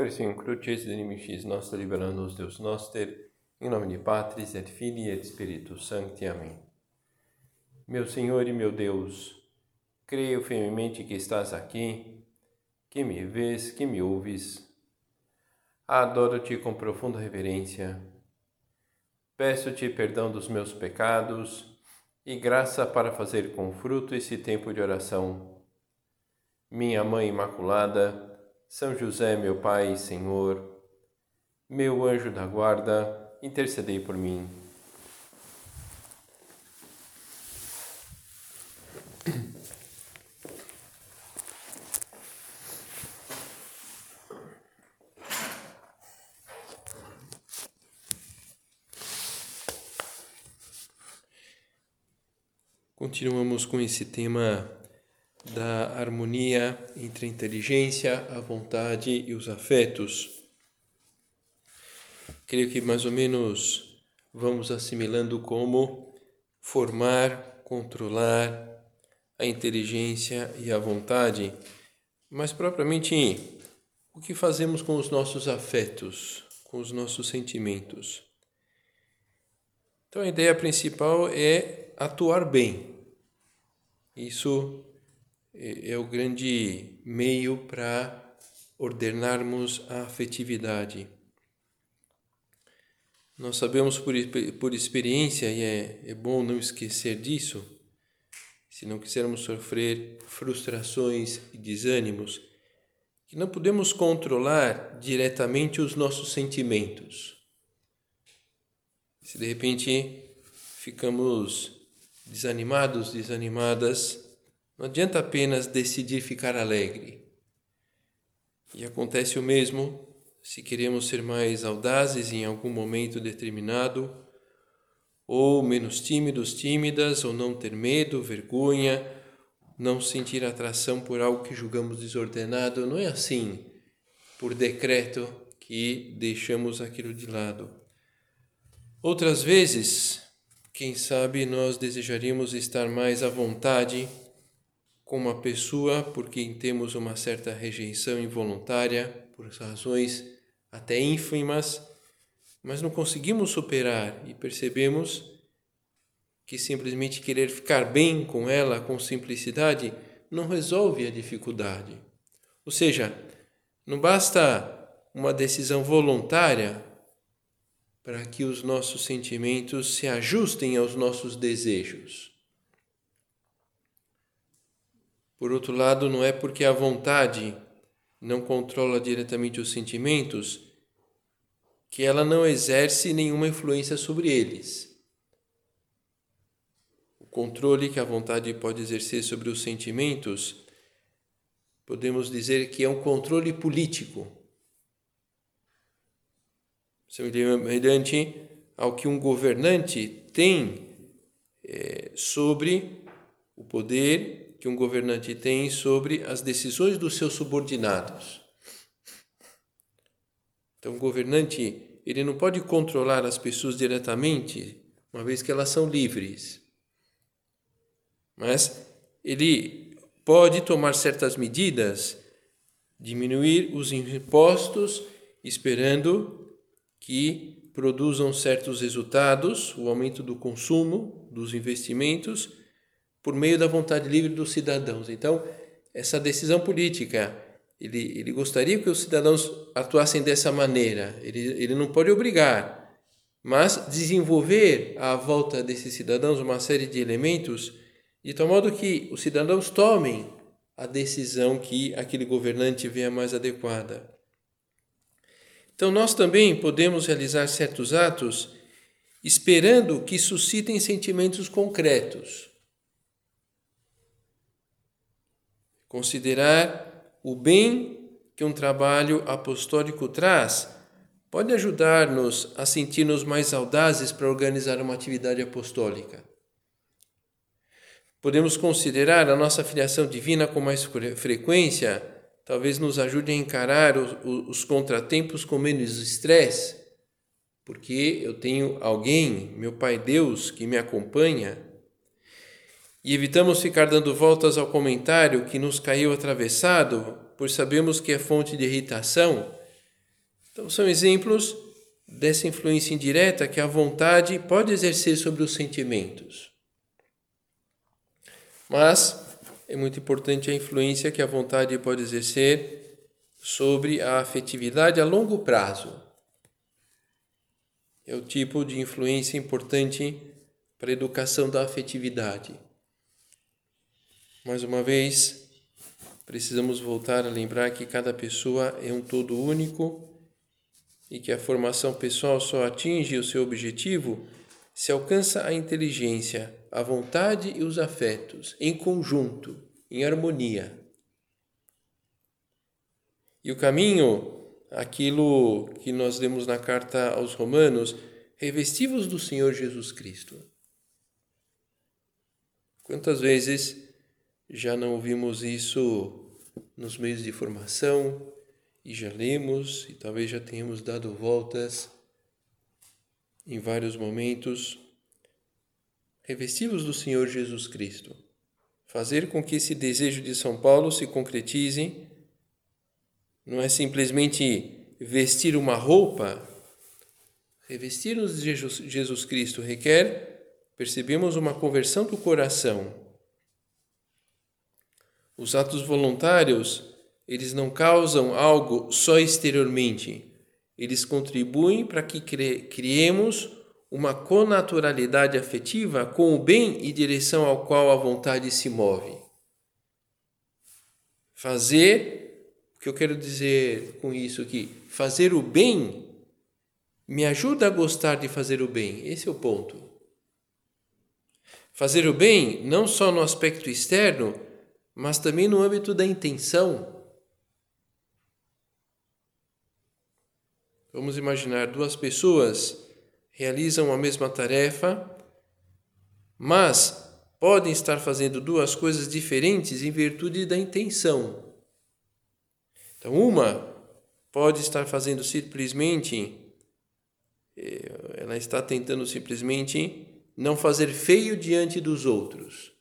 Persim crucis inimicis nostri libera-nos Deus noster, em nome de Patris et Filii et Spiritus Sancti. Amém. Meu Senhor e meu Deus, creio firmemente que estás aqui, que me vês, que me ouves. Adoro-te com profunda reverência. Peço-te perdão dos meus pecados e graça para fazer com fruto esse tempo de oração. Minha Mãe Imaculada, são José, meu Pai e Senhor, meu anjo da guarda, intercedei por mim. Continuamos com esse tema da harmonia entre a inteligência, a vontade e os afetos. Creio que mais ou menos vamos assimilando como formar, controlar a inteligência e a vontade, mas propriamente o que fazemos com os nossos afetos, com os nossos sentimentos. Então a ideia principal é atuar bem. Isso é, é o grande meio para ordenarmos a afetividade. Nós sabemos por, por experiência, e é, é bom não esquecer disso, se não quisermos sofrer frustrações e desânimos, que não podemos controlar diretamente os nossos sentimentos. Se de repente ficamos desanimados, desanimadas, não adianta apenas decidir ficar alegre. E acontece o mesmo se queremos ser mais audazes em algum momento determinado, ou menos tímidos, tímidas, ou não ter medo, vergonha, não sentir atração por algo que julgamos desordenado. Não é assim, por decreto, que deixamos aquilo de lado. Outras vezes, quem sabe nós desejaríamos estar mais à vontade com uma pessoa por quem temos uma certa rejeição involuntária, por razões até ínfimas, mas não conseguimos superar e percebemos que simplesmente querer ficar bem com ela com simplicidade não resolve a dificuldade. Ou seja, não basta uma decisão voluntária para que os nossos sentimentos se ajustem aos nossos desejos. Por outro lado, não é porque a vontade não controla diretamente os sentimentos que ela não exerce nenhuma influência sobre eles. O controle que a vontade pode exercer sobre os sentimentos, podemos dizer que é um controle político. Semelhante ao que um governante tem é, sobre o poder que um governante tem sobre as decisões dos seus subordinados. Então, o governante ele não pode controlar as pessoas diretamente, uma vez que elas são livres. Mas ele pode tomar certas medidas, diminuir os impostos, esperando que produzam certos resultados, o aumento do consumo, dos investimentos por meio da vontade livre dos cidadãos. Então, essa decisão política, ele, ele gostaria que os cidadãos atuassem dessa maneira. Ele, ele não pode obrigar, mas desenvolver à volta desses cidadãos uma série de elementos de tal modo que os cidadãos tomem a decisão que aquele governante venha mais adequada. Então, nós também podemos realizar certos atos esperando que suscitem sentimentos concretos. Considerar o bem que um trabalho apostólico traz pode ajudar-nos a sentir-nos mais audazes para organizar uma atividade apostólica. Podemos considerar a nossa filiação divina com mais frequência, talvez nos ajude a encarar os, os contratempos com menos estresse, porque eu tenho alguém, meu Pai Deus, que me acompanha e evitamos ficar dando voltas ao comentário que nos caiu atravessado, pois sabemos que é fonte de irritação, Então, são exemplos dessa influência indireta que a vontade pode exercer sobre os sentimentos. Mas é muito importante a influência que a vontade pode exercer sobre a afetividade a longo prazo. É o tipo de influência importante para a educação da afetividade. Mais uma vez, precisamos voltar a lembrar que cada pessoa é um todo único e que a formação pessoal só atinge o seu objetivo se alcança a inteligência, a vontade e os afetos em conjunto, em harmonia. E o caminho, aquilo que nós lemos na carta aos Romanos, revestivos do Senhor Jesus Cristo. Quantas vezes já não ouvimos isso nos meios de formação, e já lemos e talvez já tenhamos dado voltas em vários momentos, revestivos do Senhor Jesus Cristo. Fazer com que esse desejo de São Paulo se concretize não é simplesmente vestir uma roupa, revestir-nos de Jesus Cristo requer, percebemos, uma conversão do coração. Os atos voluntários eles não causam algo só exteriormente. Eles contribuem para que criemos uma conaturalidade afetiva com o bem e direção ao qual a vontade se move. Fazer, o que eu quero dizer com isso aqui, fazer o bem me ajuda a gostar de fazer o bem. Esse é o ponto. Fazer o bem não só no aspecto externo, mas também no âmbito da intenção. Vamos imaginar duas pessoas realizam a mesma tarefa, mas podem estar fazendo duas coisas diferentes em virtude da intenção. Então, uma pode estar fazendo simplesmente, eh, ela está tentando simplesmente não fazer feio diante dos outros.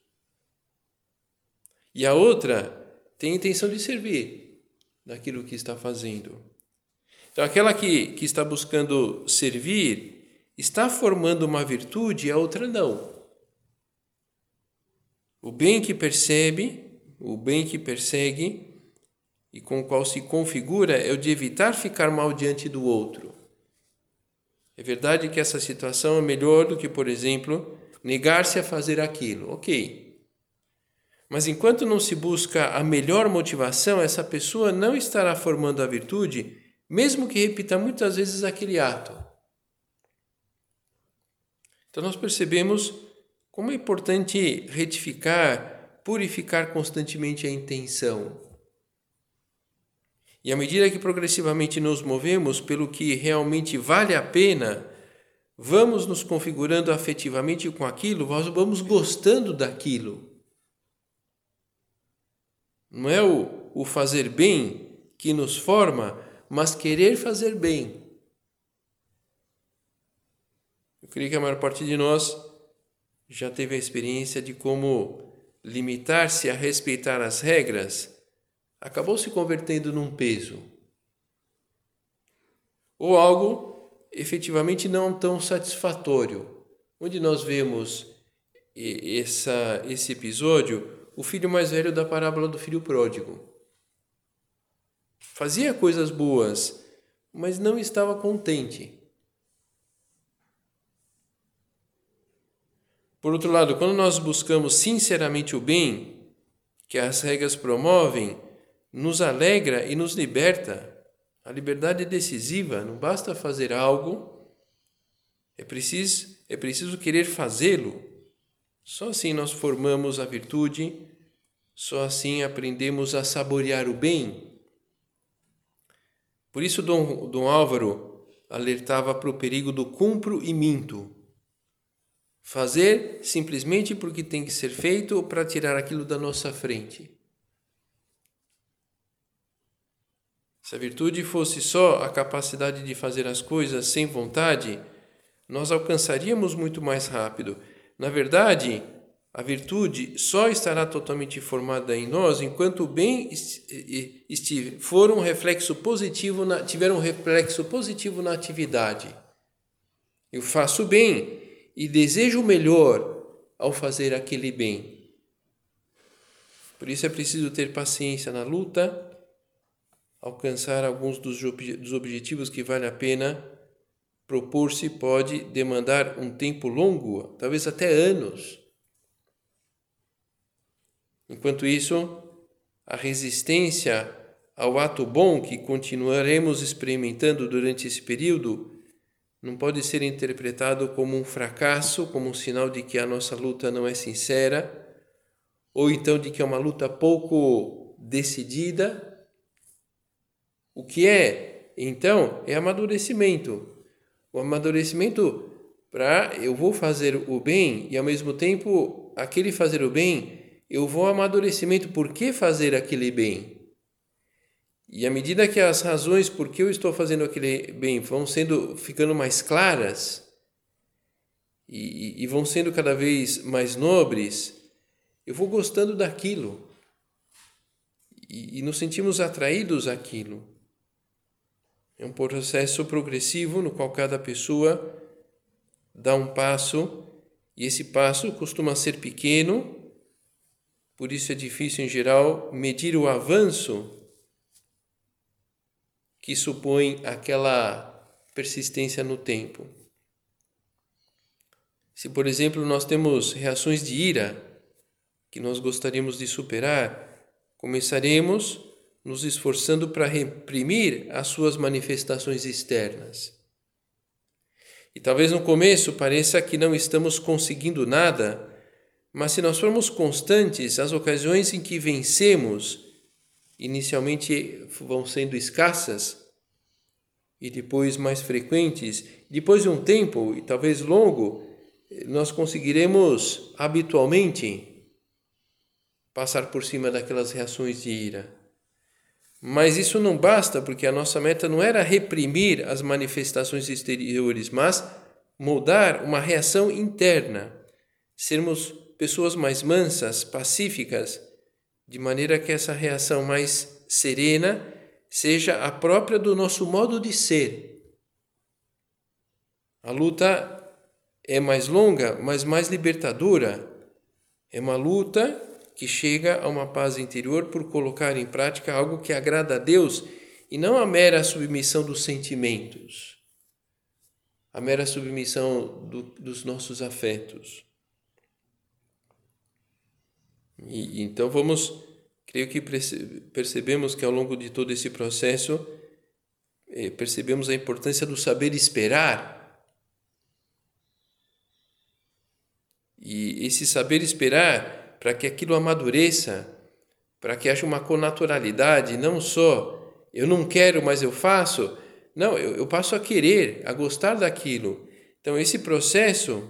E a outra tem a intenção de servir daquilo que está fazendo. Então, aquela que, que está buscando servir está formando uma virtude e a outra não. O bem que percebe, o bem que persegue e com o qual se configura é o de evitar ficar mal diante do outro. É verdade que essa situação é melhor do que, por exemplo, negar-se a fazer aquilo. Ok. Mas enquanto não se busca a melhor motivação, essa pessoa não estará formando a virtude mesmo que repita muitas vezes aquele ato. Então nós percebemos como é importante retificar, purificar constantemente a intenção. E à medida que progressivamente nos movemos pelo que realmente vale a pena, vamos nos configurando afetivamente com aquilo, nós vamos gostando daquilo. Não é o, o fazer bem que nos forma, mas querer fazer bem. Eu creio que a maior parte de nós já teve a experiência de como limitar-se a respeitar as regras acabou se convertendo num peso. Ou algo efetivamente não tão satisfatório. Onde nós vemos essa, esse episódio, o filho mais velho da parábola do filho pródigo fazia coisas boas, mas não estava contente. Por outro lado, quando nós buscamos sinceramente o bem que as regras promovem, nos alegra e nos liberta. A liberdade é decisiva, não basta fazer algo, é preciso, é preciso querer fazê-lo. Só assim nós formamos a virtude, só assim aprendemos a saborear o bem por isso, Dom, Dom Álvaro alertava para o perigo do cumpro e minto. Fazer simplesmente porque tem que ser feito ou para tirar aquilo da nossa frente. Se a virtude fosse só a capacidade de fazer as coisas sem vontade, nós alcançaríamos muito mais rápido. Na verdade, a virtude só estará totalmente formada em nós enquanto o bem for um reflexo positivo na, tiver um reflexo positivo na atividade. Eu faço bem e desejo o melhor ao fazer aquele bem. Por isso é preciso ter paciência na luta, alcançar alguns dos objetivos que vale a pena propor-se pode demandar um tempo longo, talvez até anos. Enquanto isso, a resistência ao ato bom que continuaremos experimentando durante esse período não pode ser interpretado como um fracasso, como um sinal de que a nossa luta não é sincera, ou então de que é uma luta pouco decidida. O que é, então, é amadurecimento. O amadurecimento para eu vou fazer o bem e ao mesmo tempo aquele fazer o bem, eu vou amadurecimento por que fazer aquele bem. E à medida que as razões por que eu estou fazendo aquele bem vão sendo ficando mais claras e, e vão sendo cada vez mais nobres, eu vou gostando daquilo e, e nos sentimos atraídos àquilo. É um processo progressivo no qual cada pessoa dá um passo e esse passo costuma ser pequeno, por isso é difícil em geral medir o avanço que supõe aquela persistência no tempo. Se, por exemplo, nós temos reações de ira que nós gostaríamos de superar, começaremos nos esforçando para reprimir as suas manifestações externas. E talvez no começo pareça que não estamos conseguindo nada, mas se nós formos constantes, as ocasiões em que vencemos inicialmente vão sendo escassas e depois mais frequentes, depois de um tempo, e talvez longo, nós conseguiremos habitualmente passar por cima daquelas reações de ira. Mas isso não basta, porque a nossa meta não era reprimir as manifestações exteriores, mas moldar uma reação interna, sermos pessoas mais mansas, pacíficas, de maneira que essa reação mais serena seja a própria do nosso modo de ser. A luta é mais longa, mas mais libertadora. É uma luta que chega a uma paz interior por colocar em prática algo que agrada a Deus e não a mera submissão dos sentimentos, a mera submissão do, dos nossos afetos. E, então vamos creio que percebemos que ao longo de todo esse processo eh, percebemos a importância do saber esperar. E esse saber esperar para que aquilo amadureça, para que haja uma connaturalidade, não só eu não quero, mas eu faço, não, eu, eu passo a querer, a gostar daquilo. Então, esse processo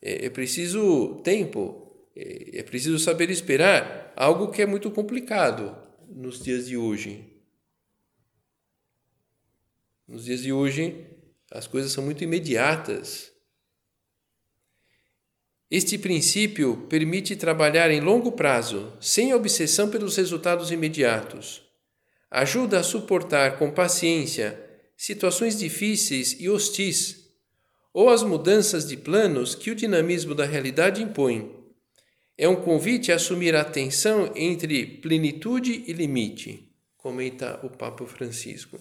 é, é preciso tempo, é, é preciso saber esperar, algo que é muito complicado nos dias de hoje. Nos dias de hoje, as coisas são muito imediatas. Este princípio permite trabalhar em longo prazo, sem obsessão pelos resultados imediatos. Ajuda a suportar com paciência situações difíceis e hostis, ou as mudanças de planos que o dinamismo da realidade impõe é um convite a assumir a tensão entre plenitude e limite, comenta o Papa Francisco.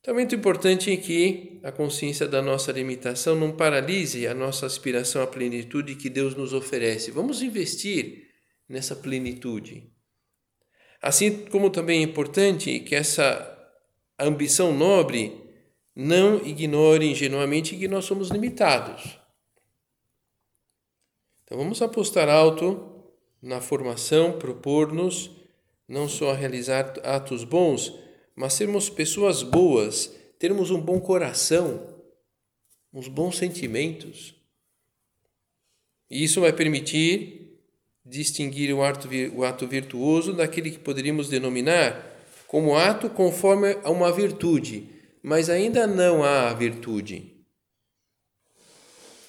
Então, é muito importante que a consciência da nossa limitação não paralise a nossa aspiração à plenitude que Deus nos oferece. Vamos investir nessa plenitude. Assim como também é importante que essa ambição nobre não ignore ingenuamente que nós somos limitados. Então vamos apostar alto na formação, propor-nos não só a realizar atos bons, mas sermos pessoas boas, termos um bom coração, uns bons sentimentos. E isso vai permitir distinguir o ato, o ato virtuoso daquele que poderíamos denominar como ato conforme a uma virtude, mas ainda não há virtude.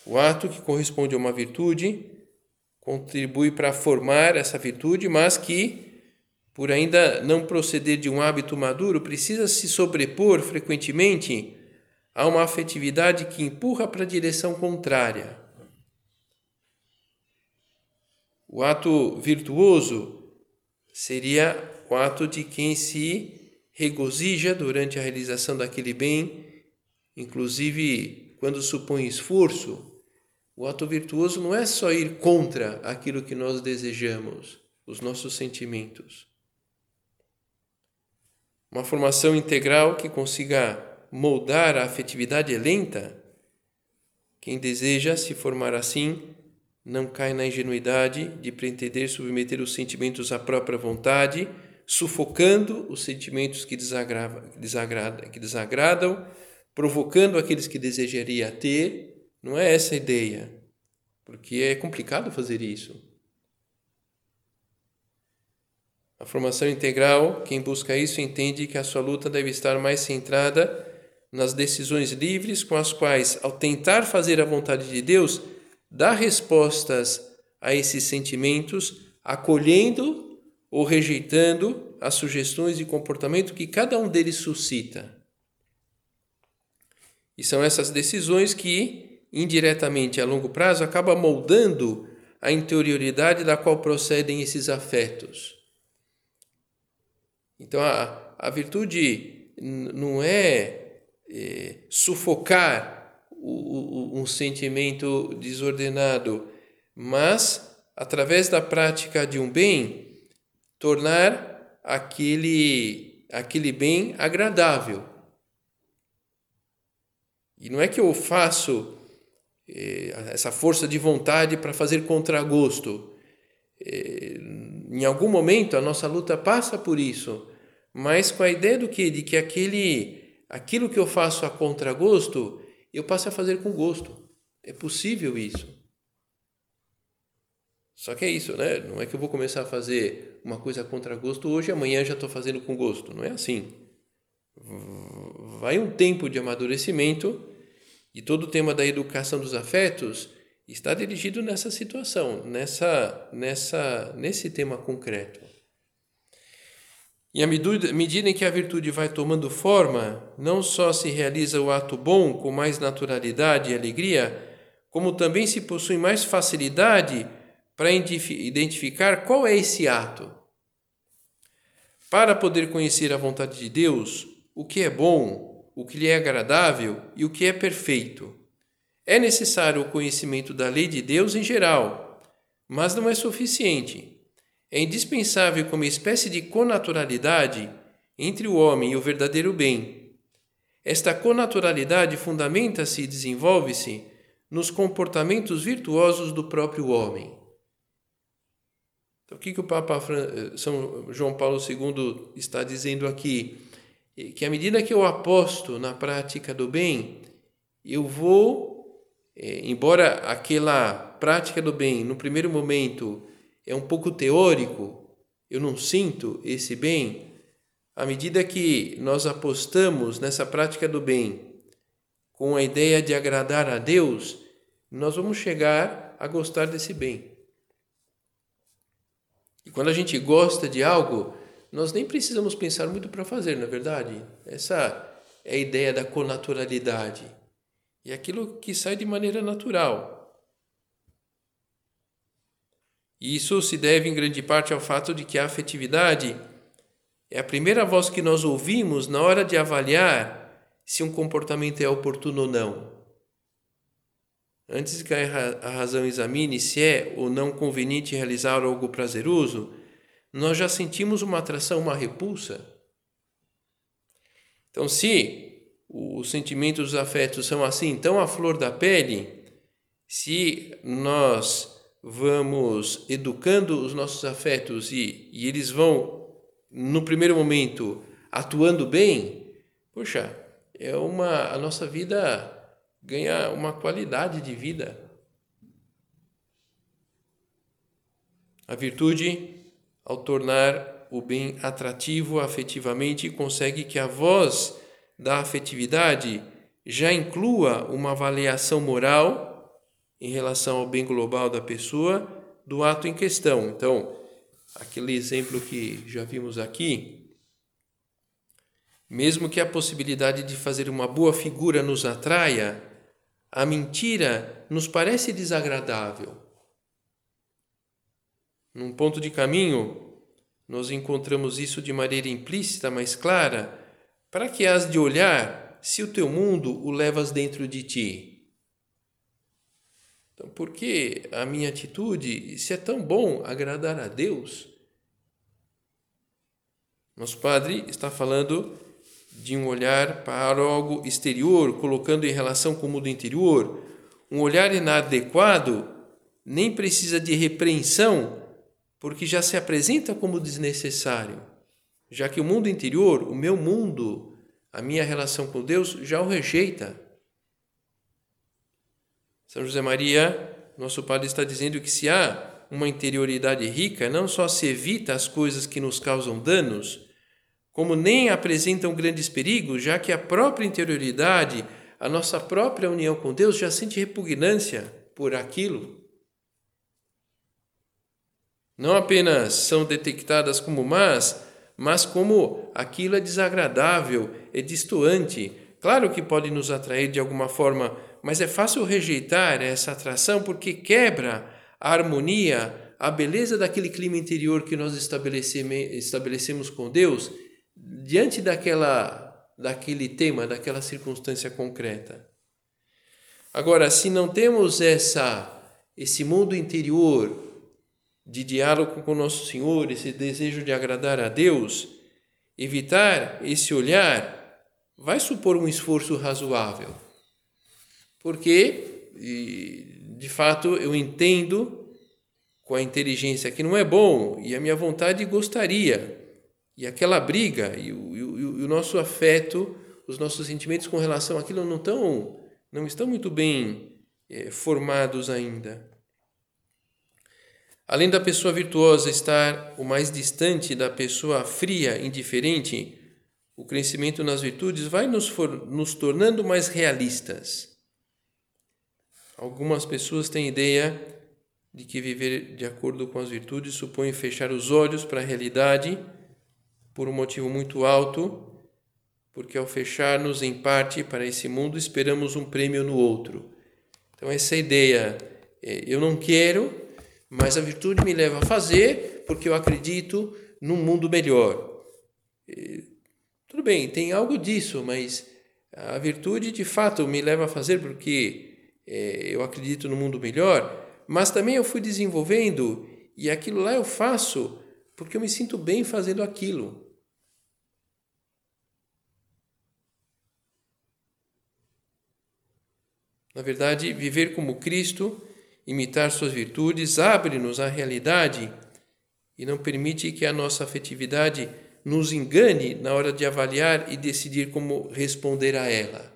O ato que corresponde a uma virtude contribui para formar essa virtude, mas que, por ainda não proceder de um hábito maduro, precisa se sobrepor frequentemente a uma afetividade que empurra para a direção contrária. O ato virtuoso seria o ato de quem se regozija durante a realização daquele bem, inclusive quando supõe esforço. O ato virtuoso não é só ir contra aquilo que nós desejamos, os nossos sentimentos. Uma formação integral que consiga moldar a afetividade é lenta. Quem deseja se formar assim não cai na ingenuidade de pretender submeter os sentimentos à própria vontade, sufocando os sentimentos que, desagrada, que desagradam, provocando aqueles que desejaria ter. Não é essa a ideia, porque é complicado fazer isso. A formação integral, quem busca isso entende que a sua luta deve estar mais centrada nas decisões livres com as quais, ao tentar fazer a vontade de Deus, dá respostas a esses sentimentos, acolhendo ou rejeitando as sugestões de comportamento que cada um deles suscita. E são essas decisões que, indiretamente a longo prazo, acabam moldando a interioridade da qual procedem esses afetos. Então, a, a virtude não é é, sufocar o, o, um sentimento desordenado, mas, através da prática de um bem, tornar aquele, aquele bem agradável. E não é que eu faço é, essa força de vontade para fazer contragosto. É, em algum momento a nossa luta passa por isso, mas com a ideia do que de que aquele aquilo que eu faço a contragosto, eu passo a fazer com gosto. É possível isso. Só que é isso, né? Não é que eu vou começar a fazer uma coisa a contragosto hoje, amanhã já estou fazendo com gosto. Não é assim. Vai um tempo de amadurecimento e todo o tema da educação dos afetos está dirigido nessa situação, nessa, nessa, nesse tema concreto. E à medida em que a virtude vai tomando forma, não só se realiza o ato bom com mais naturalidade e alegria, como também se possui mais facilidade para identificar qual é esse ato. Para poder conhecer a vontade de Deus, o que é bom, o que lhe é agradável e o que é perfeito, é necessário o conhecimento da lei de Deus em geral, mas não é suficiente é indispensável como espécie de conaturalidade entre o homem e o verdadeiro bem. Esta conaturalidade fundamenta-se e desenvolve-se nos comportamentos virtuosos do próprio homem. Então, o que, que o Papa São João Paulo II está dizendo aqui? Que à medida que eu aposto na prática do bem, eu vou, eh, embora aquela prática do bem, no primeiro momento, é um pouco teórico, eu não sinto esse bem, à medida que nós apostamos nessa prática do bem com a ideia de agradar a Deus, nós vamos chegar a gostar desse bem. E quando a gente gosta de algo, nós nem precisamos pensar muito para fazer, na é verdade. Essa é a ideia da conaturalidade. E aquilo que sai de maneira natural. E isso se deve em grande parte ao fato de que a afetividade é a primeira voz que nós ouvimos na hora de avaliar se um comportamento é oportuno ou não. Antes que a razão examine se é ou não conveniente realizar algo prazeroso, nós já sentimos uma atração, uma repulsa. Então, se os sentimentos, os afetos são assim, tão à flor da pele, se nós vamos educando os nossos afetos e, e eles vão, no primeiro momento, atuando bem, poxa, é uma a nossa vida ganha uma qualidade de vida. A virtude, ao tornar o bem atrativo afetivamente, consegue que a voz da afetividade já inclua uma avaliação moral em relação ao bem global da pessoa, do ato em questão. Então, aquele exemplo que já vimos aqui, mesmo que a possibilidade de fazer uma boa figura nos atraia, a mentira nos parece desagradável. Num ponto de caminho, nós encontramos isso de maneira implícita, mas clara. Para que has de olhar se o teu mundo o levas dentro de ti? Então, por que a minha atitude, se é tão bom agradar a Deus? Nosso Padre está falando de um olhar para algo exterior, colocando em relação com o mundo interior. Um olhar inadequado nem precisa de repreensão, porque já se apresenta como desnecessário, já que o mundo interior, o meu mundo, a minha relação com Deus, já o rejeita. São José Maria, nosso Padre está dizendo que se há uma interioridade rica, não só se evita as coisas que nos causam danos, como nem apresentam grandes perigos, já que a própria interioridade, a nossa própria união com Deus já sente repugnância por aquilo não apenas são detectadas como más, mas como aquilo é desagradável, é distoante. Claro que pode nos atrair de alguma forma, mas é fácil rejeitar essa atração porque quebra a harmonia, a beleza daquele clima interior que nós estabelecemos com Deus diante daquela daquele tema, daquela circunstância concreta. Agora, se não temos essa esse mundo interior de diálogo com Nosso Senhor, esse desejo de agradar a Deus, evitar esse olhar vai supor um esforço razoável. Porque, de fato, eu entendo com a inteligência que não é bom e a minha vontade gostaria. E aquela briga e o, e o, e o nosso afeto, os nossos sentimentos com relação àquilo não, tão, não estão muito bem é, formados ainda. Além da pessoa virtuosa estar o mais distante da pessoa fria, indiferente, o crescimento nas virtudes vai nos, for, nos tornando mais realistas. Algumas pessoas têm ideia de que viver de acordo com as virtudes supõe fechar os olhos para a realidade por um motivo muito alto, porque ao fechar-nos em parte para esse mundo esperamos um prêmio no outro. Então essa ideia, é, eu não quero, mas a virtude me leva a fazer porque eu acredito num mundo melhor. Tudo bem, tem algo disso, mas a virtude de fato me leva a fazer porque é, eu acredito no mundo melhor, mas também eu fui desenvolvendo e aquilo lá eu faço porque eu me sinto bem fazendo aquilo. Na verdade, viver como Cristo imitar suas virtudes, abre-nos à realidade e não permite que a nossa afetividade nos engane na hora de avaliar e decidir como responder a ela.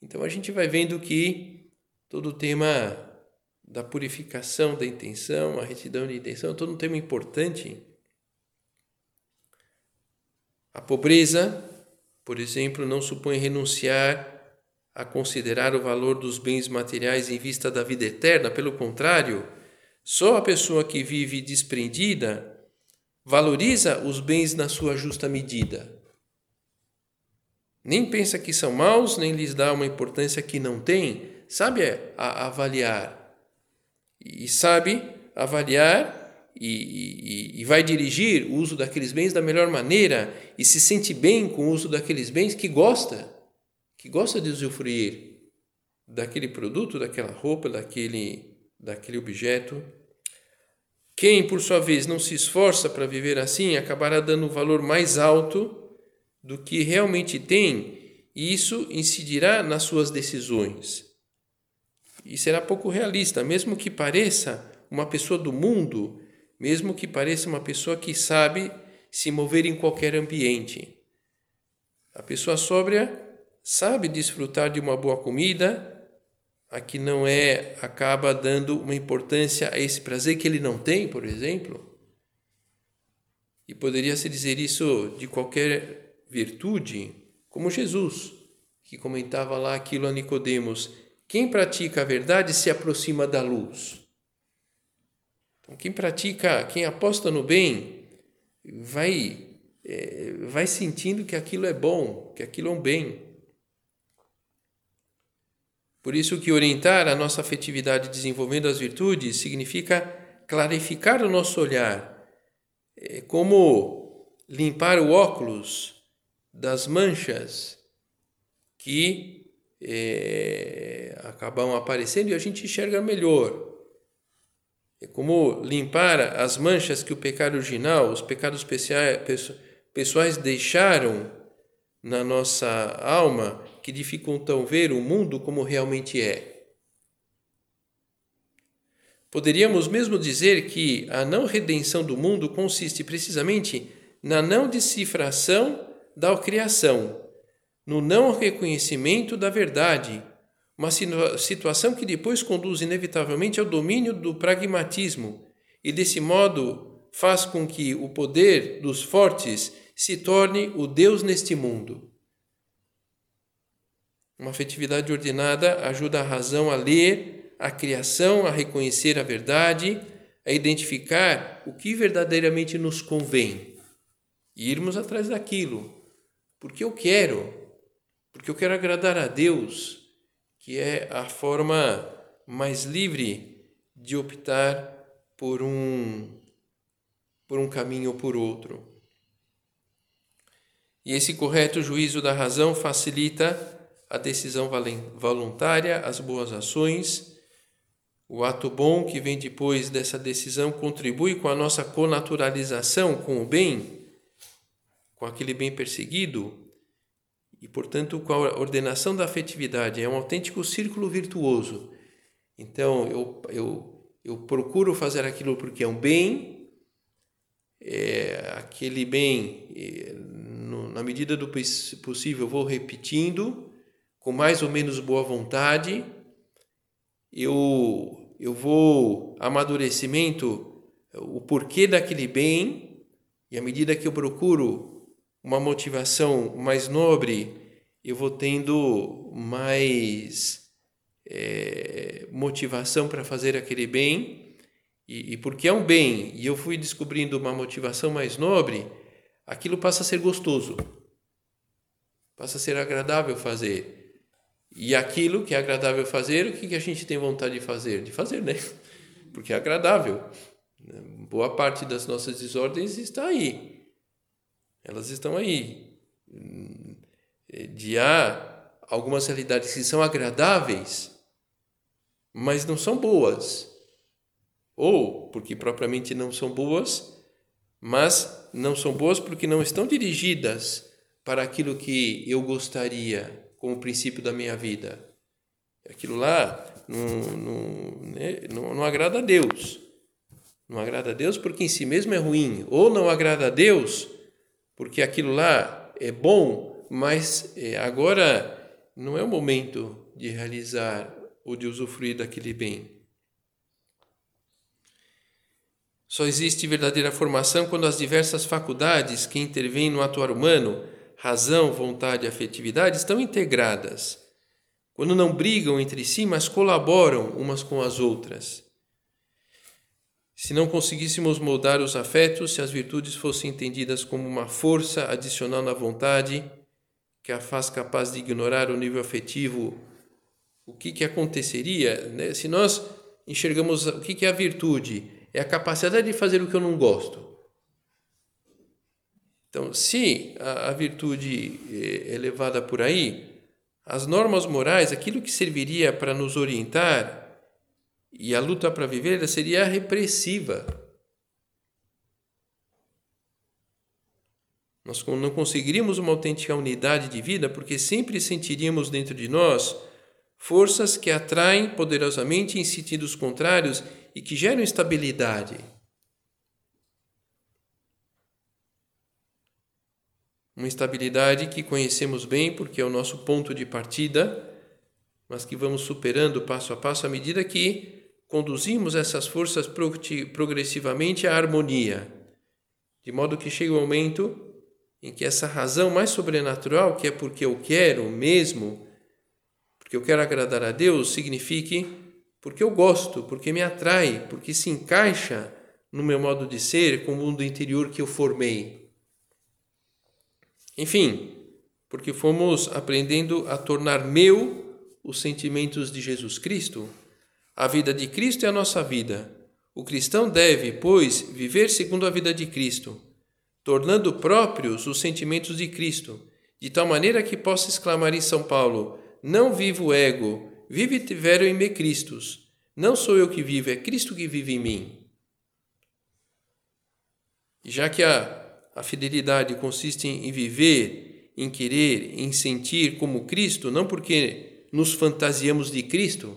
Então a gente vai vendo que todo o tema da purificação da intenção, a retidão de intenção, todo um tema importante. A pobreza, por exemplo, não supõe renunciar a considerar o valor dos bens materiais em vista da vida eterna, pelo contrário, só a pessoa que vive desprendida valoriza os bens na sua justa medida. Nem pensa que são maus, nem lhes dá uma importância que não tem, sabe avaliar. E sabe avaliar e, e, e, vai dirigir o uso daqueles bens da melhor maneira e se sente bem com o uso daqueles bens que gosta que gosta de usufruir daquele produto, daquela roupa, daquele, daquele objeto. Quem, por sua vez, não se esforça para viver assim, acabará dando um valor mais alto do que realmente tem, e isso incidirá nas suas decisões. E será pouco realista, mesmo que pareça uma pessoa do mundo, mesmo que pareça uma pessoa que sabe se mover em qualquer ambiente. A pessoa sóbria sabe desfrutar de uma boa comida, a que não é acaba dando uma importância a esse prazer que ele não tem, por exemplo. E poderia se dizer isso de qualquer virtude, como Jesus, que comentava lá aquilo a Nicodemos: quem pratica a verdade se aproxima da luz. Quem pratica, quem aposta no bem, vai, é, vai sentindo que aquilo é bom, que aquilo é um bem. Por isso que orientar a nossa afetividade desenvolvendo as virtudes significa clarificar o nosso olhar, é como limpar o óculos das manchas que é, acabam aparecendo e a gente enxerga melhor. É como limpar as manchas que o pecado original, os pecados pessoais deixaram na nossa alma que dificultam ver o mundo como realmente é. Poderíamos mesmo dizer que a não redenção do mundo consiste precisamente na não decifração da criação, no não reconhecimento da verdade, uma situação que depois conduz inevitavelmente ao domínio do pragmatismo e, desse modo, faz com que o poder dos fortes se torne o Deus neste mundo. Uma afetividade ordenada ajuda a razão a ler a criação, a reconhecer a verdade, a identificar o que verdadeiramente nos convém e irmos atrás daquilo, porque eu quero, porque eu quero agradar a Deus, que é a forma mais livre de optar por um por um caminho ou por outro. E esse correto juízo da razão facilita a decisão voluntária, as boas ações. O ato bom que vem depois dessa decisão contribui com a nossa conaturalização com o bem, com aquele bem perseguido, e, portanto, com a ordenação da afetividade. É um autêntico círculo virtuoso. Então, eu, eu, eu procuro fazer aquilo porque é um bem, é, aquele bem, é, no, na medida do possível, eu vou repetindo com mais ou menos boa vontade, eu, eu vou amadurecimento, o porquê daquele bem, e à medida que eu procuro uma motivação mais nobre, eu vou tendo mais é, motivação para fazer aquele bem, e, e porque é um bem, e eu fui descobrindo uma motivação mais nobre, aquilo passa a ser gostoso, passa a ser agradável fazer. E aquilo que é agradável fazer, o que a gente tem vontade de fazer? De fazer, né? Porque é agradável. Boa parte das nossas desordens está aí. Elas estão aí. De há algumas realidades que são agradáveis, mas não são boas. Ou porque propriamente não são boas, mas não são boas porque não estão dirigidas para aquilo que eu gostaria como princípio da minha vida. Aquilo lá não, não, né, não, não agrada a Deus. Não agrada a Deus porque em si mesmo é ruim. Ou não agrada a Deus porque aquilo lá é bom, mas é, agora não é o momento de realizar ou de usufruir daquele bem. Só existe verdadeira formação quando as diversas faculdades que intervêm no atuar humano razão, vontade e afetividade estão integradas, quando não brigam entre si, mas colaboram umas com as outras. Se não conseguíssemos moldar os afetos, se as virtudes fossem entendidas como uma força adicional na vontade, que a faz capaz de ignorar o nível afetivo, o que, que aconteceria? Né? Se nós enxergamos o que, que é a virtude, é a capacidade de fazer o que eu não gosto. Então, se a, a virtude é, é levada por aí, as normas morais, aquilo que serviria para nos orientar e a luta para viver seria repressiva. Nós não conseguiríamos uma autêntica unidade de vida porque sempre sentiríamos dentro de nós forças que atraem poderosamente em sentidos contrários e que geram instabilidade. Uma estabilidade que conhecemos bem porque é o nosso ponto de partida, mas que vamos superando passo a passo à medida que conduzimos essas forças progressivamente à harmonia, de modo que chega o um momento em que essa razão mais sobrenatural, que é porque eu quero mesmo, porque eu quero agradar a Deus, signifique porque eu gosto, porque me atrai, porque se encaixa no meu modo de ser com o mundo interior que eu formei. Enfim, porque fomos aprendendo a tornar meu os sentimentos de Jesus Cristo. A vida de Cristo é a nossa vida. O cristão deve, pois, viver segundo a vida de Cristo, tornando próprios os sentimentos de Cristo, de tal maneira que possa exclamar em São Paulo: Não vivo ego, vive tiveram em me Cristos. Não sou eu que vivo, é Cristo que vive em mim. Já que a, a fidelidade consiste em viver, em querer, em sentir como Cristo, não porque nos fantasiamos de Cristo,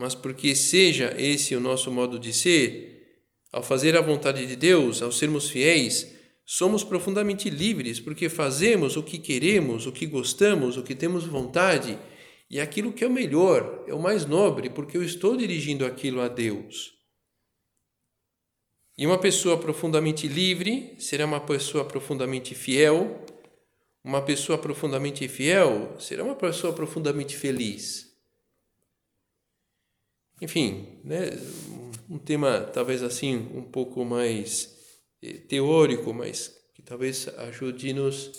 mas porque seja esse o nosso modo de ser, ao fazer a vontade de Deus, ao sermos fiéis, somos profundamente livres, porque fazemos o que queremos, o que gostamos, o que temos vontade, e aquilo que é o melhor, é o mais nobre, porque eu estou dirigindo aquilo a Deus. E uma pessoa profundamente livre será uma pessoa profundamente fiel. Uma pessoa profundamente fiel será uma pessoa profundamente feliz. Enfim, né, um tema talvez assim um pouco mais eh, teórico, mas que talvez ajude-nos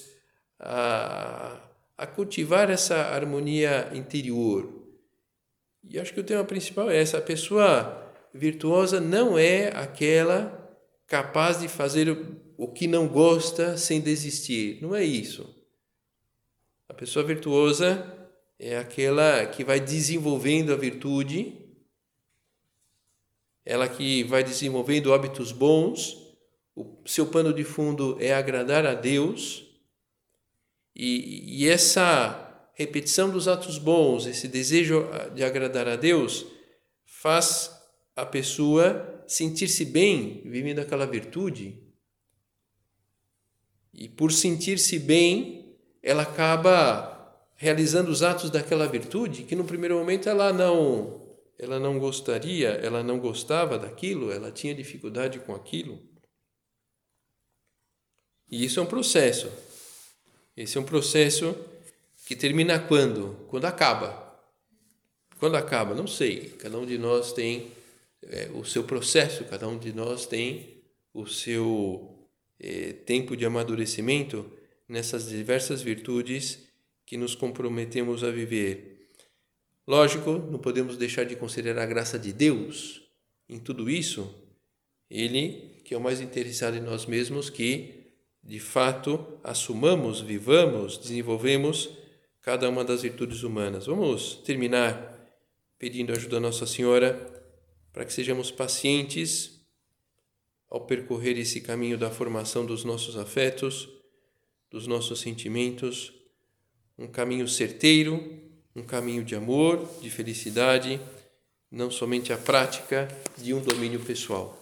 a, a cultivar essa harmonia interior. E acho que o tema principal é essa: a pessoa virtuosa não é aquela capaz de fazer o que não gosta sem desistir. Não é isso. A pessoa virtuosa é aquela que vai desenvolvendo a virtude, ela que vai desenvolvendo hábitos bons, o seu pano de fundo é agradar a Deus, e, e essa repetição dos atos bons, esse desejo de agradar a Deus, faz a pessoa sentir-se bem vivendo aquela virtude. E por sentir-se bem, ela acaba realizando os atos daquela virtude que no primeiro momento ela não ela não gostaria, ela não gostava daquilo, ela tinha dificuldade com aquilo. E isso é um processo. Esse é um processo que termina quando? Quando acaba. Quando acaba? Não sei. Cada um de nós tem é, o seu processo, cada um de nós tem o seu é, tempo de amadurecimento nessas diversas virtudes que nos comprometemos a viver. Lógico, não podemos deixar de considerar a graça de Deus em tudo isso. Ele, que é o mais interessado em nós mesmos, que de fato assumamos, vivamos, desenvolvemos cada uma das virtudes humanas. Vamos terminar pedindo ajuda a Nossa Senhora para que sejamos pacientes ao percorrer esse caminho da formação dos nossos afetos, dos nossos sentimentos, um caminho certeiro, um caminho de amor, de felicidade, não somente a prática de um domínio pessoal.